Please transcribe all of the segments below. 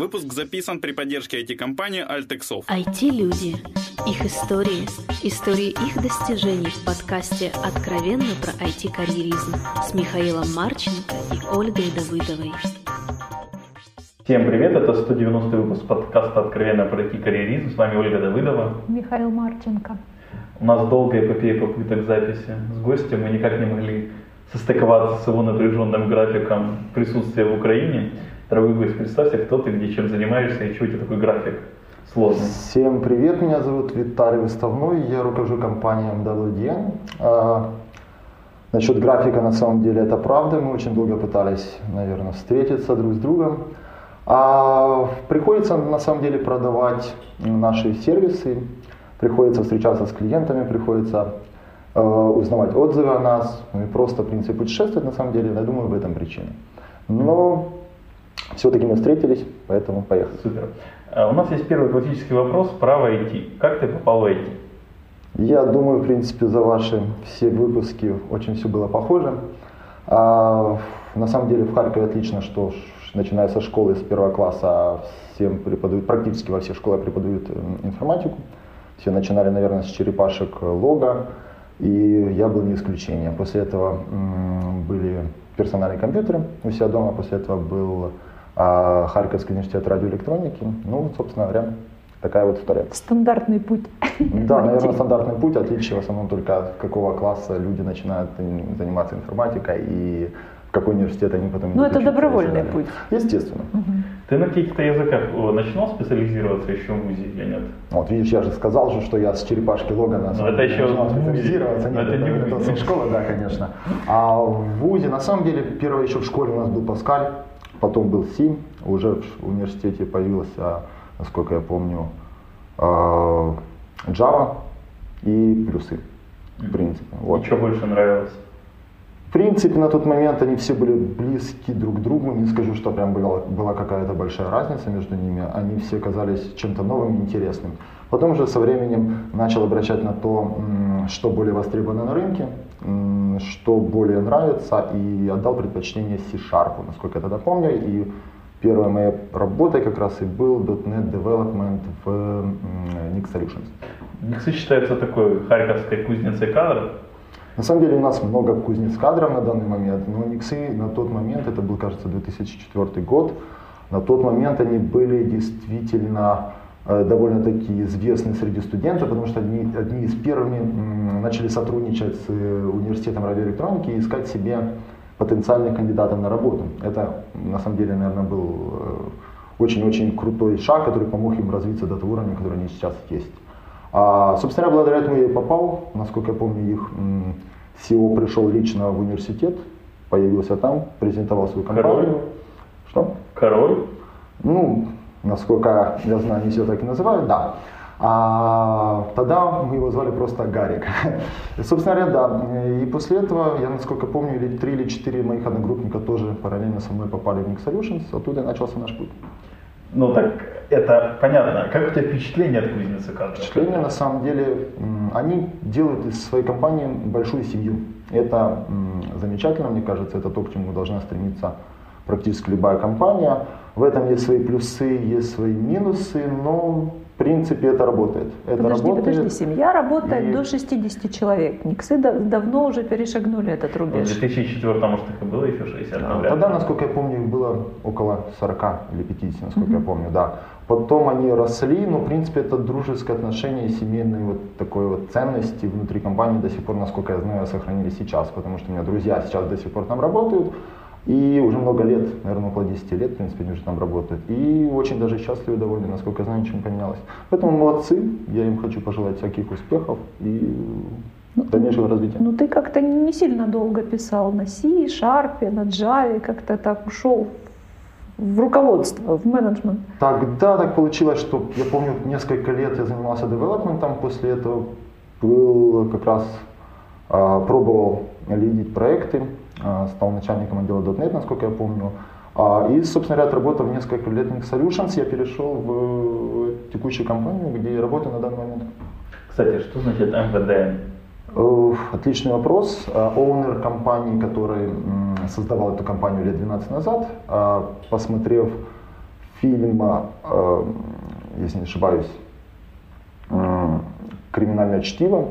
Выпуск записан при поддержке IT-компании Altexov. IT-люди. Их истории. Истории их достижений в подкасте «Откровенно про IT-карьеризм» с Михаилом Марченко и Ольгой Давыдовой. Всем привет, это 190 выпуск подкаста «Откровенно про IT-карьеризм». С вами Ольга Давыдова. Михаил Марченко. У нас долгая эпопея попыток записи с гостем. Мы никак не могли состыковаться с его напряженным графиком присутствия в Украине. Дорогой гость, представься, кто ты, где, чем занимаешься и чего у тебя такой график сложный. Всем привет, меня зовут Виталий Выставной, я руковожу компанией MWDN. А, насчет графика, на самом деле, это правда, мы очень долго пытались, наверное, встретиться друг с другом. А приходится, на самом деле, продавать наши сервисы, приходится встречаться с клиентами, приходится э, узнавать отзывы о нас, ну и просто, в принципе, путешествовать, на самом деле, я думаю, в этом причина. Но все-таки мы встретились, поэтому поехали. Супер. А у нас есть первый классический вопрос про IT. Как ты попал в IT? Я думаю, в принципе, за ваши все выпуски очень все было похоже. А, на самом деле в Харькове отлично, что начиная со школы, с первого класса всем преподают, практически во всех школах преподают э, информатику. Все начинали, наверное, с черепашек э, лога, и я был не исключением. После этого были персональные компьютеры у себя дома, после этого был а Харьковский университет радиоэлектроники. Ну, собственно говоря, такая вот история. Стандартный путь. Да, наверное, стандартный путь. Отличие в основном только от какого класса люди начинают заниматься информатикой и в какой университет они потом Ну, это добровольный путь. Естественно. Угу. Ты на каких-то языках начинал специализироваться еще в ВУЗе или нет? Вот видишь, я же сказал же, что я с черепашки Логана Но это еще начинал специализироваться. Нет, это, это, это, это школа, да, конечно. А в ВУЗе, на самом деле, первое еще в школе у нас был Паскаль потом был Сим, уже в университете появился, насколько я помню, а, Java и плюсы, в принципе. Вот. И что больше нравилось? В принципе, на тот момент они все были близки друг к другу. Не скажу, что прям была, была какая-то большая разница между ними. Они все казались чем-то новым и интересным. Потом же со временем начал обращать на то, что более востребовано на рынке, что более нравится, и отдал предпочтение C-Sharp, насколько я тогда помню. И первая моя работа как раз и был .NET Development в Nix Solutions. Nix считается такой харьковской кузницей кадров. На самом деле у нас много кузнец кадров на данный момент, но Никсы на тот момент, это был, кажется, 2004 год, на тот момент они были действительно довольно-таки известны среди студентов, потому что одни, одни из первыми начали сотрудничать с э, университетом радиоэлектроники и искать себе потенциальных кандидатов на работу. Это, на самом деле, наверное, был э, очень-очень крутой шаг, который помог им развиться до того уровня, который они сейчас есть. А, собственно благодаря этому я и попал. Насколько я помню, их CEO пришел лично в университет, появился там, презентовал свою компанию. Король? Что? Король? Ну, насколько я знаю, они все так и называют, да. А тогда мы его звали просто Гарик. И, собственно говоря, да. И после этого, я насколько помню, или три или четыре моих одногруппника тоже параллельно со мной попали в Nick Solutions, оттуда начался наш путь. Ну так это понятно. Как у тебя впечатление от кузницы как? Впечатление на самом деле, они делают из своей компании большую семью. Это замечательно, мне кажется, это то, к чему должна стремиться практически любая компания. В этом есть свои плюсы, есть свои минусы, но в принципе это работает. Это подожди, работает. подожди, семья работает и... до 60 человек. Никсы давно уже перешагнули этот рубеж. В 2004 может их и было еще 60. Да, тогда, насколько я помню, их было около 40 или 50, насколько mm-hmm. я помню, да. Потом они росли, но в принципе это дружеское отношение, семейные вот такой вот ценности внутри компании до сих пор, насколько я знаю, сохранились сейчас, потому что у меня друзья сейчас до сих пор там работают, и уже много лет, наверное, около 10 лет, в принципе, они уже там работают. И очень даже счастливы, довольны, насколько я знаю, ничего не поменялось. Поэтому молодцы, я им хочу пожелать всяких успехов и ну, дальнейшего развития. Ну ты как-то не сильно долго писал на C, Sharp, на Java, как-то так ушел в руководство, в менеджмент. Тогда так получилось, что я помню, несколько лет я занимался девелопментом, после этого был как раз а, пробовал лидить проекты, стал начальником отдела .NET, насколько я помню. А, и, собственно говоря, отработав несколько лет в Solutions, я перешел в текущую компанию, где я работаю на данный момент. Кстати, что значит МВД? Отличный вопрос. Оунер компании, который создавал эту компанию лет 12 назад, посмотрев фильма, э, если не ошибаюсь, э, «Криминальное чтиво».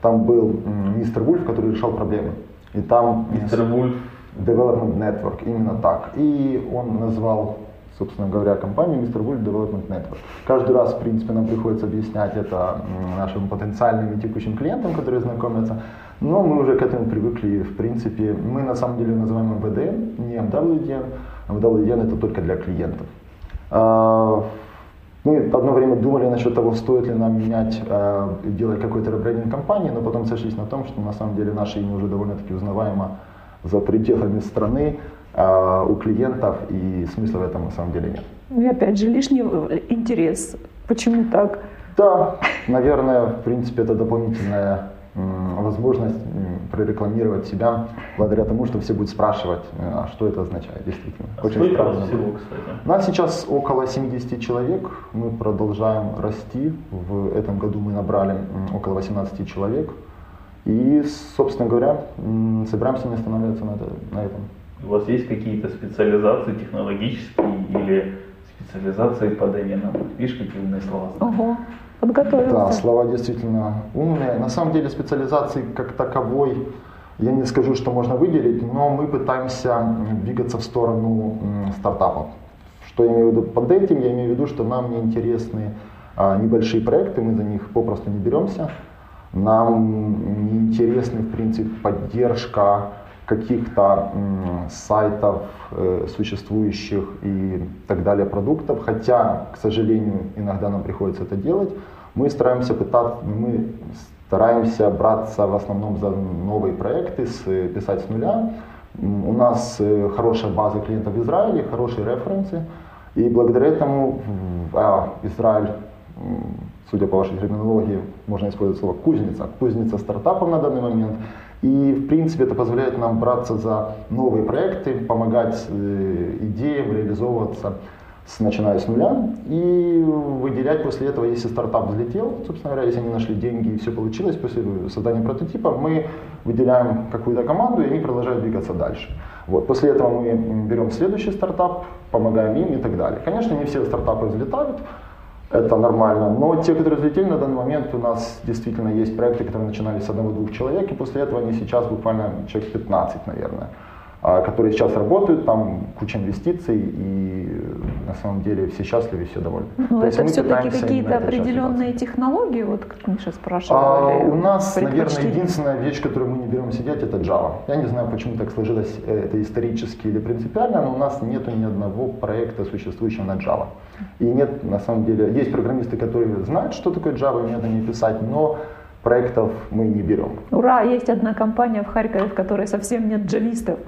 Там был мистер Вульф, который решал проблемы. И там... Мистер Вульф. Development Network, именно так. И он назвал собственно говоря, компанию Mr. Wolf Development Network. Каждый раз, в принципе, нам приходится объяснять это нашим потенциальным и текущим клиентам, которые знакомятся, но мы уже к этому привыкли, в принципе, мы на самом деле называем MVD, не MWDN, MWDN это только для клиентов. Мы одно время думали насчет того, стоит ли нам менять, а, делать какой-то ребрендинг компании, но потом сошлись на том, что на самом деле наше имя уже довольно-таки узнаваемо за пределами страны, а, у клиентов, и смысла в этом на самом деле нет. И опять же, лишний интерес. Почему так? Да, наверное, в принципе, это дополнительная возможность прорекламировать себя благодаря тому, что все будут спрашивать, э, а что это означает, действительно. А Очень сколько вас всего, кстати? У нас сейчас около 70 человек, мы продолжаем расти. В этом году мы набрали около 18 человек. И, собственно говоря, собираемся не останавливаться на этом. У вас есть какие-то специализации технологические или специализации по доменам? Видишь, какие умные слова? Ого, подготовился. Да, слова действительно умные. На самом деле специализации как таковой я не скажу, что можно выделить, но мы пытаемся двигаться в сторону стартапов. Что я имею в виду под этим? Я имею в виду, что нам не интересны а, небольшие проекты, мы за них попросту не беремся. Нам не интересны, в принципе, поддержка каких-то сайтов, э, существующих и так далее продуктов, хотя, к сожалению, иногда нам приходится это делать, мы стараемся пытаться, мы стараемся браться в основном за новые проекты, с, писать с нуля. У нас э, хорошая база клиентов в Израиле, хорошие референсы, и благодаря этому а, Израиль судя по вашей терминологии, можно использовать слово кузница, кузница стартапов на данный момент. И, в принципе, это позволяет нам браться за новые проекты, помогать э, идеям реализовываться с, начиная с нуля и выделять после этого, если стартап взлетел, собственно говоря, если они нашли деньги и все получилось после создания прототипа, мы выделяем какую-то команду и они продолжают двигаться дальше. Вот. После этого мы берем следующий стартап, помогаем им и так далее. Конечно, не все стартапы взлетают, это нормально. Но те, которые взлетели на данный момент, у нас действительно есть проекты, которые начинались с одного-двух человек, и после этого они сейчас буквально человек 15, наверное. А, которые сейчас работают, там куча инвестиций, и на самом деле все счастливы, все довольны. Ну, То это все-таки какие-то определенные технологии, вот как Миша спрашивал. А, у нас, наверное, единственная вещь, которую мы не берем сидеть, это Java. Я не знаю, почему так сложилось, э, это исторически или принципиально, но у нас нет ни одного проекта, существующего на Java. И нет, на самом деле, есть программисты, которые знают, что такое Java, умеют они писать, но проектов мы не берем. Ура, есть одна компания в Харькове, в которой совсем нет джавистов.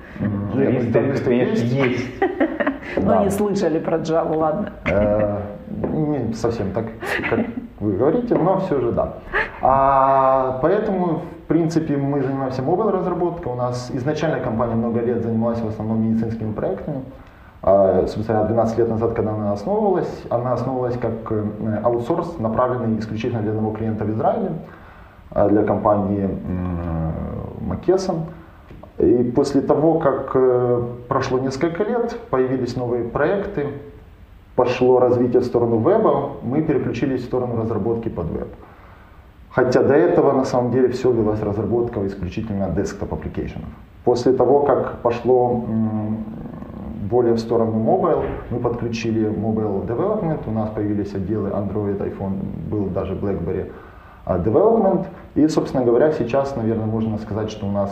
Джависты, есть. есть. Но не слышали про Java, ладно. Э, не совсем так, как вы говорите, но все же да. А, поэтому, в принципе, мы занимаемся мобил разработкой. У нас изначально компания много лет занималась в основном медицинскими проектами. А, собственно, 12 лет назад, когда она основывалась, она основывалась как э, аутсорс, направленный исключительно для одного клиента в Израиле. А, для компании Макесон. И после того, как э, прошло несколько лет, появились новые проекты, пошло развитие в сторону веба, мы переключились в сторону разработки под веб. Хотя до этого на самом деле все велась разработка исключительно desktop application. После того, как пошло более в сторону mobile, мы подключили mobile development, у нас появились отделы Android, iPhone, был даже BlackBerry development. И, собственно говоря, сейчас, наверное, можно сказать, что у нас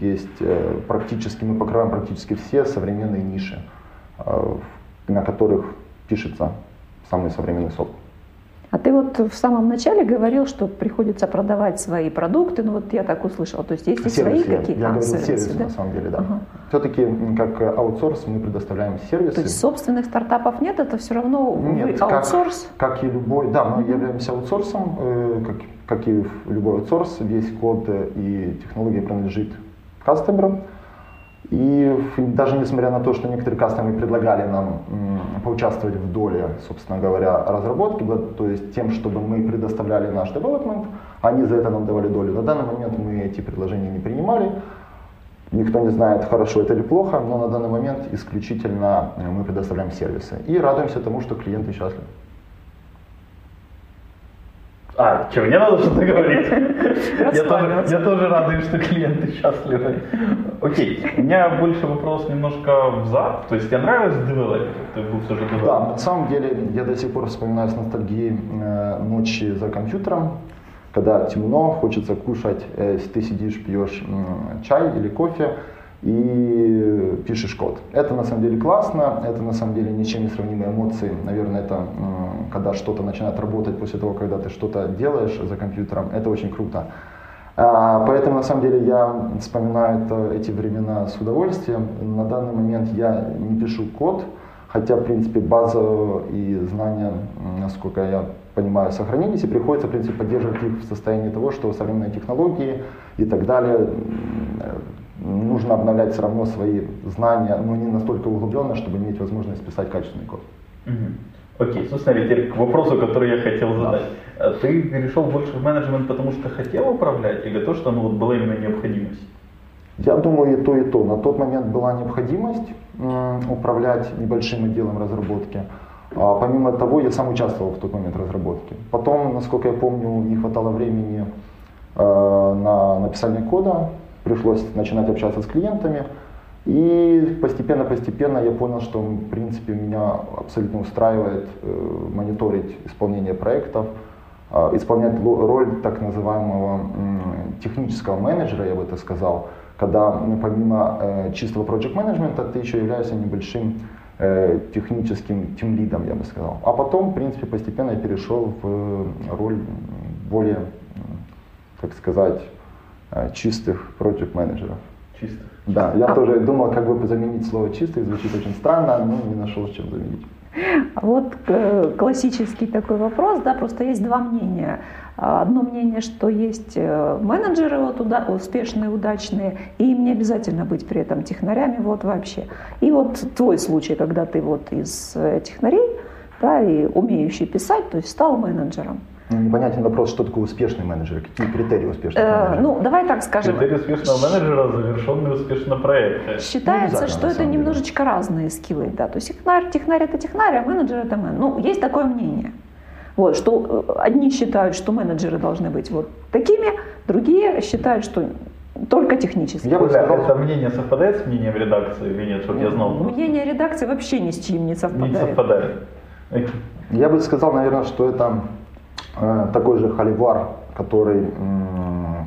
есть э, практически, мы покрываем практически все современные ниши, э, на которых пишется самый современный софт. А ты вот в самом начале говорил, что приходится продавать свои продукты, ну вот я так услышала, то есть есть и свои какие-то Я а, говорил сервисы, сервисы да? на самом деле, да. Ага. Все-таки как аутсорс мы предоставляем сервисы. То есть собственных стартапов нет, это все равно нет, вы аутсорс? Как, как и любой, да, мы являемся аутсорсом, э, как, как и любой аутсорс, весь код и технология принадлежит кастомерам. И даже несмотря на то, что некоторые кастомеры предлагали нам поучаствовать в доле, собственно говоря, разработки, то есть тем, чтобы мы предоставляли наш development, они за это нам давали долю. На данный момент мы эти предложения не принимали. Никто не знает, хорошо это или плохо, но на данный момент исключительно э, мы предоставляем сервисы. И радуемся тому, что клиенты счастливы. А, что, мне надо что-то говорить? я, тоже, я тоже радуюсь, что клиенты счастливы. Окей, у меня больше вопрос немножко взад. То есть тебе нравилось девелопер? Ты был все же девелопер? Да, на самом деле я до сих пор вспоминаю с ностальгией э, ночи за компьютером, когда темно, хочется кушать, э, ты сидишь, пьешь э, чай или кофе, и пишешь код. Это на самом деле классно, это на самом деле ничем не сравнимые эмоции. Наверное, это когда что-то начинает работать после того, когда ты что-то делаешь за компьютером, это очень круто. А, поэтому на самом деле я вспоминаю это, эти времена с удовольствием. На данный момент я не пишу код, хотя, в принципе, база и знания, насколько я понимаю, сохранились, и приходится, в принципе, поддерживать их в состоянии того, что современные технологии и так далее нужно обновлять все равно свои знания, но не настолько углубленно, чтобы иметь возможность писать качественный код. Угу. Окей, собственно, теперь к вопросу, который я хотел задать. Да. Ты перешел больше в менеджмент, потому что хотел управлять, или то, что ну, вот была именно необходимость? Я думаю, и то, и то. На тот момент была необходимость управлять небольшим отделом разработки. А помимо того, я сам участвовал в тот момент в разработке. Потом, насколько я помню, не хватало времени э, на написание кода, пришлось начинать общаться с клиентами. И постепенно-постепенно я понял, что в принципе меня абсолютно устраивает э, мониторить исполнение проектов, э, исполнять роль так называемого э, технического менеджера, я бы это сказал, когда ну, помимо э, чистого project менеджмента ты еще являешься небольшим э, техническим тимлидом, я бы сказал. А потом, в принципе, постепенно я перешел в роль более, так сказать, Э, чистых project менеджеров. Чистых. Да, я а... тоже думал, как бы заменить слово чистых, звучит очень странно, но не нашел, с чем заменить. Вот э, классический такой вопрос, да, просто есть два мнения. Одно мнение, что есть э, менеджеры вот, уда- успешные, удачные, и им не обязательно быть при этом технарями вот вообще. И вот твой случай, когда ты вот из технарей, да, и умеющий писать, то есть стал менеджером. Ну, непонятен вопрос, что такое успешный менеджер, какие критерии успешного э, менеджера? Ну, давай так скажем. Критерии успешного менеджера – завершенный успешно проект. Считается, ну, что это деле. немножечко разные скиллы. Да. То есть технарь, технарь – это технарь, а менеджер – это менеджер. Ну, есть такое мнение. Вот, что э, одни считают, что менеджеры должны быть вот такими, другие считают, что только технически. Я бы сказал, это мнение совпадает с мнением редакции или нет, чтобы я знал? Мнение редакции вообще ни с чем не совпадает. Не совпадает. Я бы сказал, наверное, что это такой же холивар, который,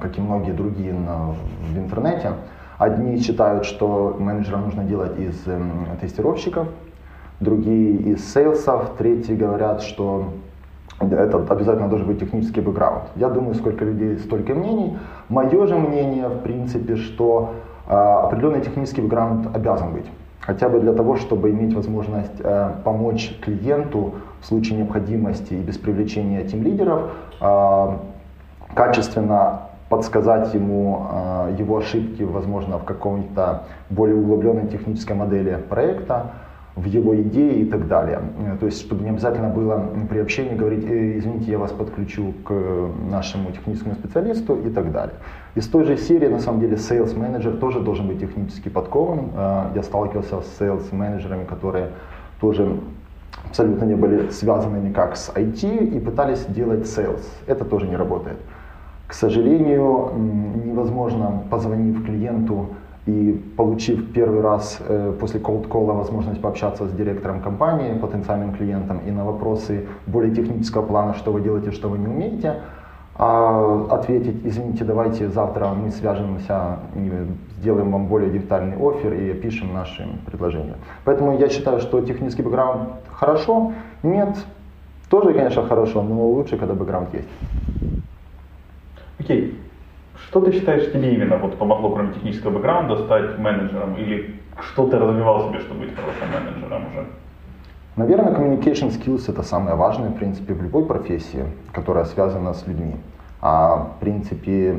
как и многие другие в интернете, одни считают, что менеджера нужно делать из тестировщиков, другие из сейлсов, третьи говорят, что это обязательно должен быть технический бэкграунд. Я думаю, сколько людей, столько мнений. Мое же мнение, в принципе, что э, определенный технический бэкграунд обязан быть хотя бы для того, чтобы иметь возможность э, помочь клиенту в случае необходимости и без привлечения тим-лидеров э, качественно подсказать ему э, его ошибки, возможно, в каком-то более углубленной технической модели проекта, в его идеи и так далее. То есть, чтобы не обязательно было при общении говорить, э, извините, я вас подключу к нашему техническому специалисту и так далее. Из той же серии, на самом деле, sales менеджер тоже должен быть технически подкован. Э, я сталкивался с sales менеджерами, которые тоже абсолютно не были связаны никак с IT и пытались делать sales. Это тоже не работает. К сожалению, невозможно, позвонив клиенту, и получив первый раз э, после cold call возможность пообщаться с директором компании, потенциальным клиентом, и на вопросы более технического плана, что вы делаете, что вы не умеете, а ответить, извините, давайте завтра мы свяжемся сделаем вам более детальный офер и опишем наши предложения. Поэтому я считаю, что технический бэкграунд хорошо, нет, тоже, конечно, хорошо, но лучше, когда бэкграунд есть. Окей. Okay. Что ты считаешь тебе именно вот помогло, кроме технического бэкграунда, стать менеджером? Или что ты развивал себе, чтобы быть хорошим менеджером уже? Наверное, communication skills это самое важное, в принципе, в любой профессии, которая связана с людьми. А в принципе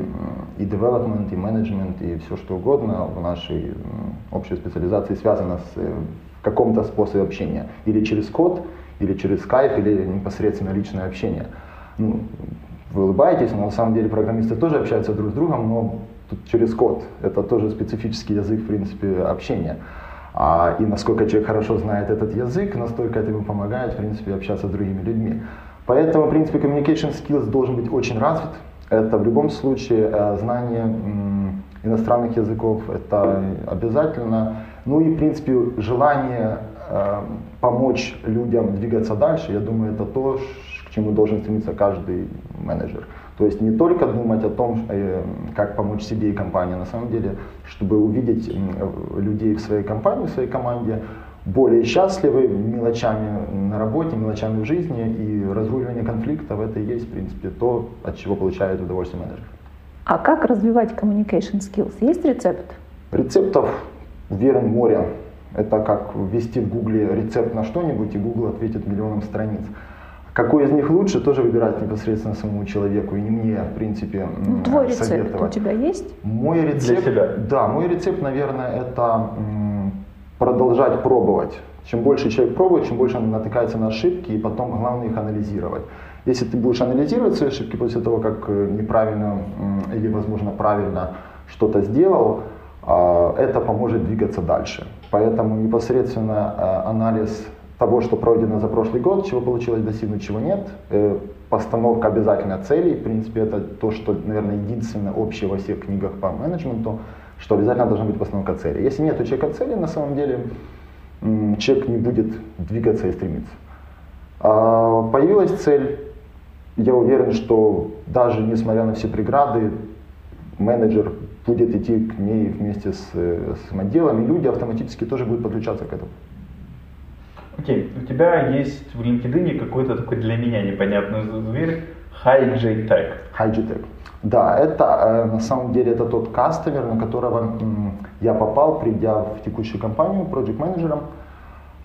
и development, и management, и все что угодно в нашей общей специализации связано с э, в каком-то способе общения. Или через код, или через Skype, или непосредственно личное общение. Ну, вы улыбаетесь, но на самом деле программисты тоже общаются друг с другом, но тут через код. Это тоже специфический язык, в принципе, общения. А, и насколько человек хорошо знает этот язык, настолько это ему помогает, в принципе, общаться с другими людьми. Поэтому, в принципе, communication skills должен быть очень развит. Это в любом случае э, знание иностранных языков, это обязательно. Ну и, в принципе, желание э, помочь людям двигаться дальше, я думаю, это то, к чему должен стремиться каждый менеджер. То есть не только думать о том, э, как помочь себе и компании, на самом деле, чтобы увидеть людей в своей компании, в своей команде более счастливы мелочами на работе, мелочами в жизни, и разруливание конфликтов это и есть, в принципе, то, от чего получает удовольствие менеджер. А как развивать communication skills? Есть рецепт? Рецептов, уверен, море. Это как ввести в Гугле рецепт на что-нибудь, и Google ответит миллионом страниц. Какой из них лучше, тоже выбирать непосредственно самому человеку, и не мне, в принципе, ну, Твой рецепт у тебя есть? Мой рецепт, Для себя. да, мой рецепт, наверное, это продолжать пробовать. Чем больше человек пробует, чем больше он натыкается на ошибки, и потом главное их анализировать. Если ты будешь анализировать свои ошибки после того, как э, неправильно или, возможно, правильно что-то сделал, а, это поможет двигаться дальше. Поэтому непосредственно э, анализ того, что пройдено за прошлый год, чего получилось достигнуть, чего нет. Э, постановка обязательно целей, в принципе, это то, что, наверное, единственное общее во всех книгах по менеджменту, что обязательно должна быть постановка цели. Если нет у человека цели, на самом деле человек не будет двигаться и стремиться. А, появилась цель, я уверен, что даже несмотря на все преграды, менеджер будет идти к ней вместе с, с отделом, и люди автоматически тоже будут подключаться к этому. Окей, у тебя есть в LinkedIn какой-то такой для меня непонятный зверь HiJ Tech. HiJ Tech. Да, это э, на самом деле это тот кастомер, на которого я попал, придя в текущую компанию проект менеджером.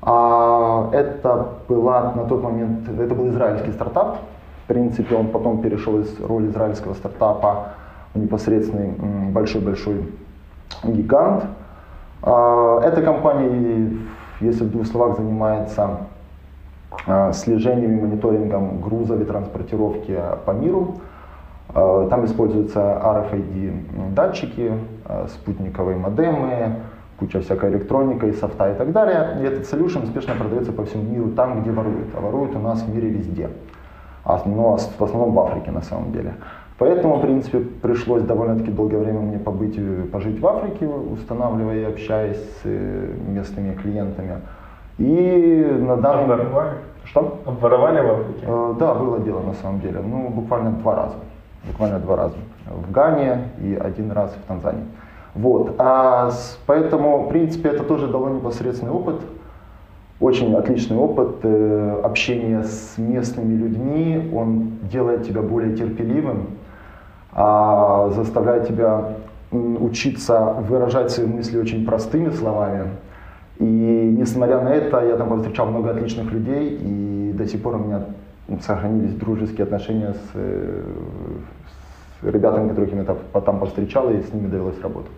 А, это была на тот момент, это был израильский стартап. В принципе, он потом перешел из роли израильского стартапа в непосредственный большой-большой гигант. А, эта компания, если в двух словах, занимается а, слежением и мониторингом грузов и транспортировки по миру. Э, там используются RFID датчики, э, спутниковые модемы, куча всякой электроника и софта и так далее. И этот solution успешно продается по всему миру там, где воруют. А воруют у нас в мире везде. А, ну, в основном в Африке на самом деле. Поэтому, в принципе, пришлось довольно-таки долгое время мне побыть, пожить в Африке, устанавливая и общаясь с э, местными клиентами. И на данный момент... Что? Воровали в Африке? Да, было дело на самом деле. Ну, буквально два раза буквально два раза. В Гане и один раз в Танзании. Вот. А с, поэтому, в принципе, это тоже дало непосредственный опыт, очень отличный опыт э, общения с местными людьми. Он делает тебя более терпеливым, заставляет тебя учиться выражать свои мысли очень простыми словами. И несмотря на это, я там повстречал много отличных людей, и до сих пор у меня сохранились дружеские отношения с, э, с ребятами, которых я там повстречал, и с ними довелось работать.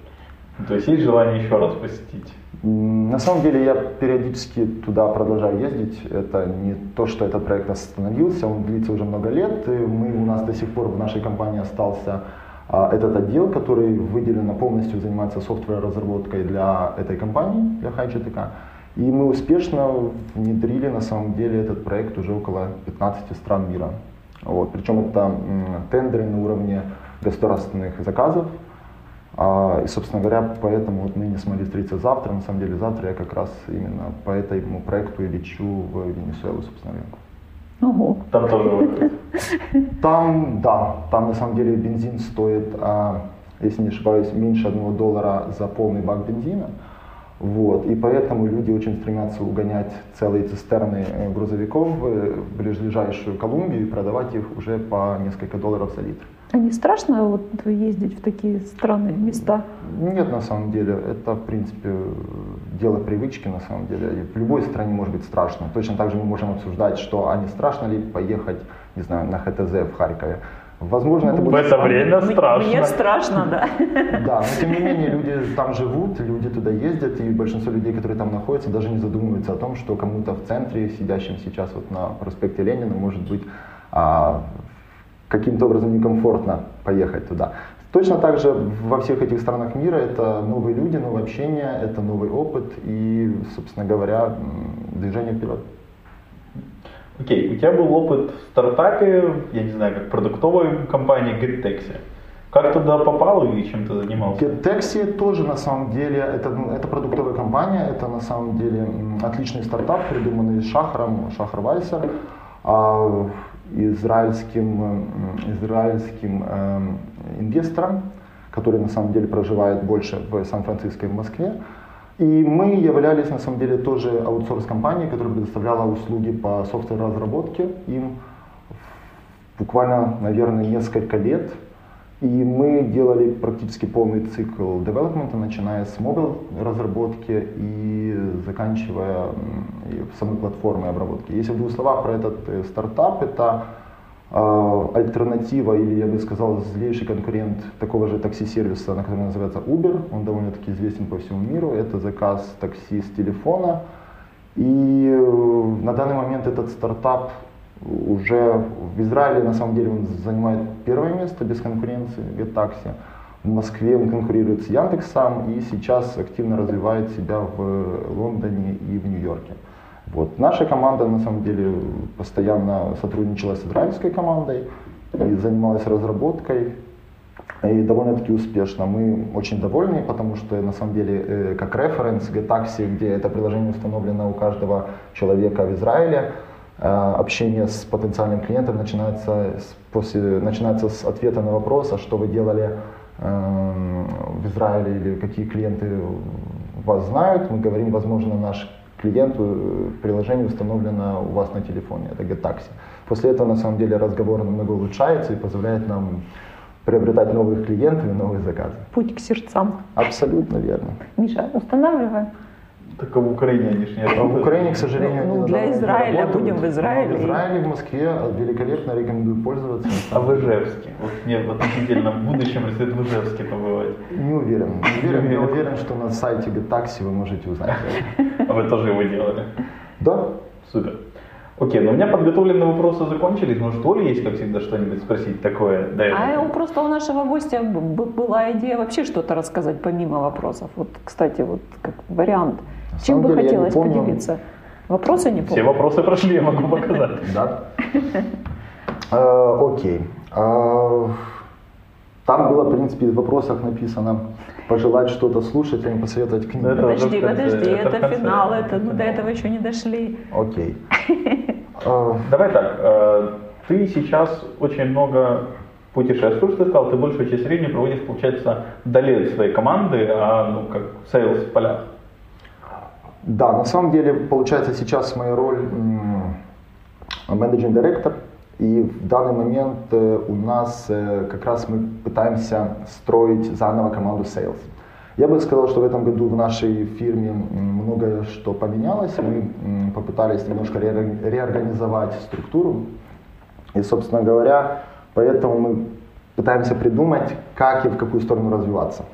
То есть есть желание еще раз посетить? На самом деле я периодически туда продолжаю ездить. Это не то, что этот проект остановился, он длится уже много лет. И мы, у нас до сих пор в нашей компании остался а, этот отдел, который выделен полностью занимается софтвер-разработкой для этой компании, для HiGTK. И мы успешно внедрили на самом деле этот проект уже около 15 стран мира. Вот. Причем это тендеры на уровне государственных заказов. А, и, собственно говоря, поэтому вот мы не смогли встретиться завтра. На самом деле завтра я как раз именно по этому проекту и лечу в Венесуэлу, собственно говоря. Ого. Там тоже Там, да, там на самом деле бензин стоит, а, если не ошибаюсь, меньше одного доллара за полный бак бензина. Вот. И поэтому люди очень стремятся угонять целые цистерны э, грузовиков в ближайшую Колумбию и продавать их уже по несколько долларов за литр. А не страшно вот ездить в такие странные места? Нет, на самом деле. Это, в принципе, дело привычки, на самом деле. И в любой стране может быть страшно. Точно так же мы можем обсуждать, что а не страшно ли поехать, не знаю, на ХТЗ в Харькове. Возможно, это будет... В это время страшно. Мне страшно, да. Да, но тем не менее люди там живут, люди туда ездят, и большинство людей, которые там находятся, даже не задумываются о том, что кому-то в центре, сидящим сейчас вот на проспекте Ленина, может быть а, каким-то образом некомфортно поехать туда. Точно так же во всех этих странах мира это новые люди, новое общение, это новый опыт и, собственно говоря, движение вперед. Окей, у тебя был опыт в стартапе, я не знаю, как продуктовой компании GetTaxi. Как туда попал и чем ты занимался? GetTaxi тоже на самом деле, это, ну, это продуктовая компания, это на самом деле отличный стартап, придуманный Шахаром, Шахар Вайсер, а, израильским, израильским э, инвестором, который на самом деле проживает больше в Сан-Франциско и в Москве. И мы являлись на самом деле тоже аутсорс-компанией, которая предоставляла услуги по софтвер-разработке им буквально, наверное, несколько лет. И мы делали практически полный цикл девелопмента, начиная с мобил разработки и заканчивая самой платформой обработки. Если в двух словах про этот э, стартап, это э, альтернатива или, я бы сказал, злейший конкурент такого же такси-сервиса, на который называется Uber. Он довольно-таки известен по всему миру. Это заказ такси с телефона. И э, на данный момент этот стартап уже в Израиле на самом деле он занимает первое место без конкуренции, GetTaxi. В Москве он конкурирует с Яндексом и сейчас активно развивает себя в Лондоне и в Нью-Йорке. Вот. Наша команда на самом деле постоянно сотрудничала с израильской командой и занималась разработкой и довольно-таки успешно. Мы очень довольны, потому что на самом деле э, как референс GetTaxi, где это приложение установлено у каждого человека в Израиле, общение с потенциальным клиентом начинается с, после, начинается с ответа на вопрос, а что вы делали э, в Израиле или какие клиенты вас знают. Мы говорим, возможно, наш клиент в приложении установлено у вас на телефоне, это GetTaxi. После этого, на самом деле, разговор намного улучшается и позволяет нам приобретать новых клиентов и новые заказы. Путь к сердцам. Абсолютно верно. Миша, устанавливаем. Так а в Украине они же не работают. А в Украине, к сожалению, ну, ну для Израиля работают. будем в Израиле. в Израиле, в Москве великолепно рекомендую пользоваться. А в Ижевске? Вот мне в относительном будущем предстоит в Ижевске побывать. Не уверен. Не уверен. Я уверен, что на сайте GetTaxi вы можете узнать. А вы тоже его делали? Да. Супер. Окей, но у меня подготовленные вопросы закончились. Может, у Оли есть, как всегда, что-нибудь спросить такое? Да, а у просто у нашего гостя была идея вообще что-то рассказать помимо вопросов. Вот, кстати, вот как вариант. Чем бы деле, хотелось поделиться? Вопросы не помню. Все вопросы прошли, я могу показать. Да. Э, окей. Э, там было, в принципе, в вопросах написано пожелать что-то слушать, а не посоветовать книгу. Подожди, подожди, это финал, это мы до этого еще не дошли. Окей. Э, Давай так, ты сейчас очень много путешествуешь, ты сказал, ты большую часть времени проводишь, получается, вдали от своей команды, а ну как sales в полях. Да, на самом деле, получается, сейчас моя роль managing director, и в данный момент э, у нас э, как раз мы пытаемся строить заново команду sales. Я бы сказал, что в этом году в нашей фирме многое что поменялось. Мы попытались немножко реорганизовать структуру. И, собственно говоря, поэтому мы пытаемся придумать, как и в какую сторону развиваться.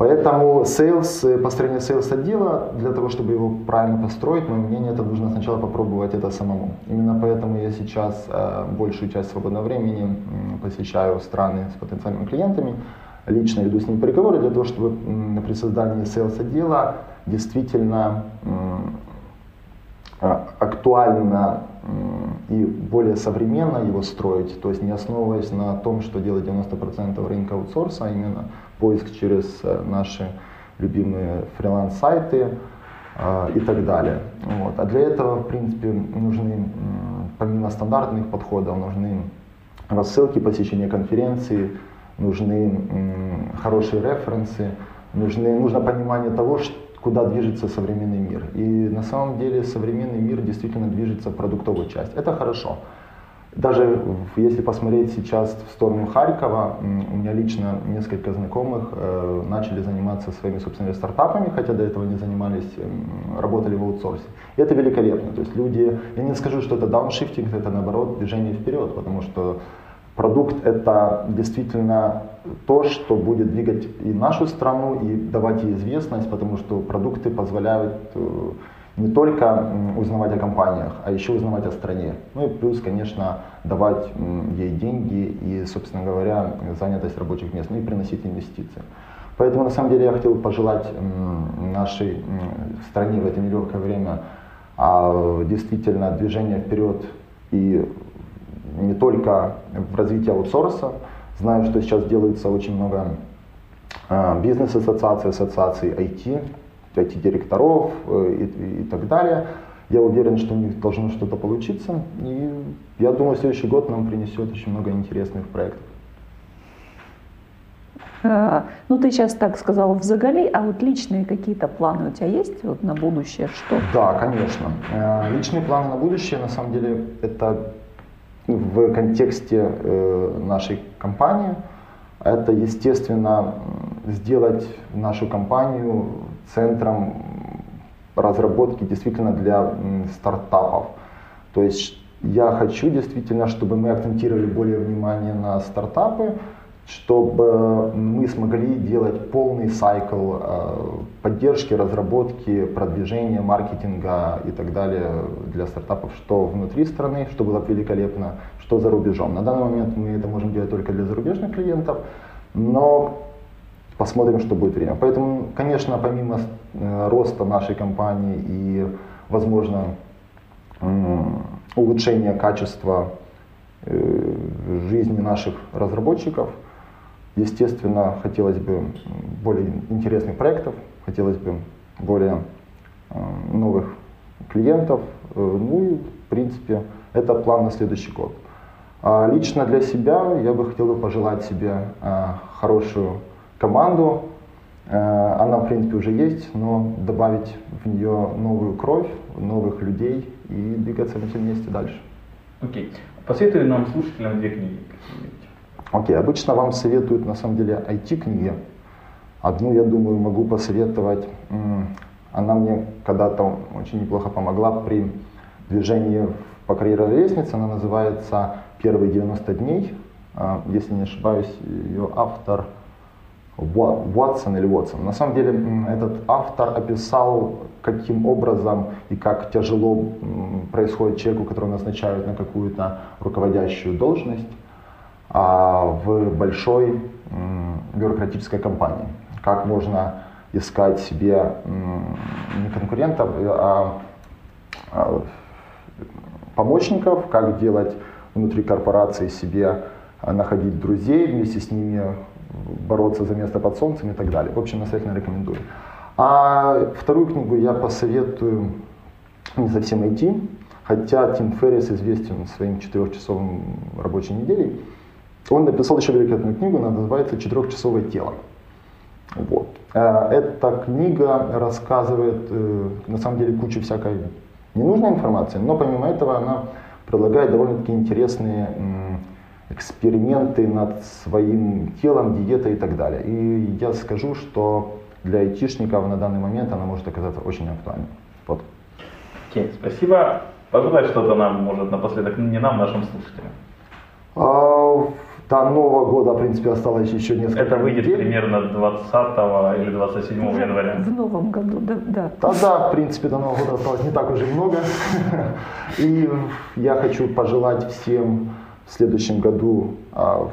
Поэтому sales, э, построение sales отдела, для того, чтобы его правильно построить, мое мнение, это нужно сначала попробовать это самому. Именно поэтому я сейчас э, большую часть свободного времени посещаю страны с потенциальными клиентами, лично веду с ними переговоры для того, чтобы при создании sales отдела действительно э, актуально и более современно его строить, то есть не основываясь на том, что делает 90% рынка аутсорса, а именно поиск через э, наши любимые фриланс-сайты э, и так далее. Вот. А для этого, в принципе, нужны, помимо стандартных подходов, нужны рассылки, посещения конференции, нужны хорошие референсы, нужны, нужно понимание того, куда движется современный мир. И на самом деле современный мир действительно движется в продуктовую часть. Это хорошо. Даже если посмотреть сейчас в сторону Харькова, у меня лично несколько знакомых э, начали заниматься своими собственными стартапами, хотя до этого не занимались, работали в аутсорсе. И это великолепно. То есть люди, я не скажу, что это дауншифтинг, это наоборот движение вперед, потому что продукт это действительно то, что будет двигать и нашу страну, и давать ей известность, потому что продукты позволяют э, не только узнавать о компаниях, а еще узнавать о стране. Ну и плюс, конечно, давать ей деньги и, собственно говоря, занятость рабочих мест, ну и приносить инвестиции. Поэтому, на самом деле, я хотел пожелать нашей стране в это нелегкое время а, действительно движения вперед и не только в развитии аутсорса. Знаю, что сейчас делается очень много а, бизнес-ассоциаций, ассоциаций IT, IT-директоров э, и, и так далее. Я уверен, что у них должно что-то получиться. И я думаю, следующий год нам принесет очень много интересных проектов. А, ну, ты сейчас так сказал в заголи, а вот личные какие-то планы у тебя есть вот на будущее? Что? Да, конечно. Э, личные планы на будущее, на самом деле, это в контексте э, нашей компании. Это, естественно, сделать нашу компанию центром разработки действительно для стартапов. То есть я хочу действительно, чтобы мы акцентировали более внимание на стартапы, чтобы мы смогли делать полный цикл э, поддержки, разработки, продвижения, маркетинга и так далее для стартапов, что внутри страны, что было великолепно, что за рубежом. На данный момент мы это можем делать только для зарубежных клиентов, но посмотрим, что будет время. Поэтому, конечно, помимо э, роста нашей компании и, возможно, улучшения качества э, жизни наших разработчиков – Естественно, хотелось бы более интересных проектов, хотелось бы более э, новых клиентов. Э, ну и, в принципе, это план на следующий год. А лично для себя я бы хотел бы пожелать себе э, хорошую команду. Она, в принципе, уже есть, но добавить в нее новую кровь, новых людей и двигаться вместе дальше. Окей. Okay. Посоветуй нам, слушателям, две книги. Окей, обычно вам советуют на самом деле IT-книги. Одну, я думаю, могу посоветовать. Она мне когда-то очень неплохо помогла при движении по карьерной лестнице. Она называется «Первые 90 дней». А, если не ошибаюсь, ее автор Уотсон или Уотсон. На самом деле этот автор описал, каким образом и как тяжело происходит человеку, которого назначают на какую-то руководящую должность в большой бюрократической компании. Как можно искать себе не конкурентов, а, а помощников, как делать внутри корпорации себе, а, находить друзей, вместе с ними бороться за место под солнцем и так далее. В общем, настоятельно рекомендую. А вторую книгу я посоветую не совсем идти, хотя Тим Феррис известен своим четырехчасовым рабочей неделей. Он написал еще великолепную книгу, она называется «Четырехчасовое тело». Вот. Э, эта книга рассказывает, э, на самом деле, кучу всякой ненужной информации, но помимо этого она предлагает довольно-таки интересные эксперименты над своим телом, диетой и так далее. И я скажу, что для айтишников на данный момент она может оказаться очень актуальной. Вот. Окей, okay, спасибо. Пожелай что-то нам, может, напоследок, не нам, нашим слушателям. До Нового года, в принципе, осталось еще несколько Это выйдет недель. примерно 20 или 27 Уже января. В Новом году, да. да. Тогда, в принципе, до Нового года осталось не так уже много. И я хочу пожелать всем в следующем году а,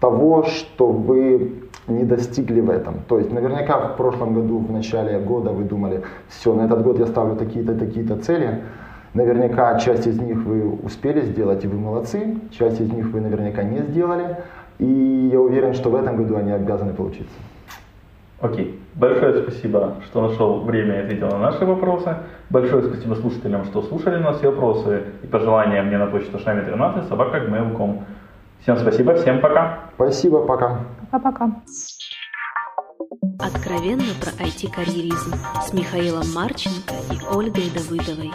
того, что вы не достигли в этом. То есть наверняка в прошлом году, в начале года вы думали, все, на этот год я ставлю такие-то, такие-то цели, Наверняка часть из них вы успели сделать, и вы молодцы, часть из них вы наверняка не сделали, и я уверен, что в этом году они обязаны получиться. Окей. Большое спасибо, что нашел время и ответил на наши вопросы. Большое спасибо слушателям, что слушали нас и вопросы и пожелания мне на почту шами 13 собака gmail.com. Всем спасибо, всем пока. Спасибо, пока. Пока-пока. Откровенно про IT-карьеризм с Михаилом Марченко и Ольгой Давыдовой.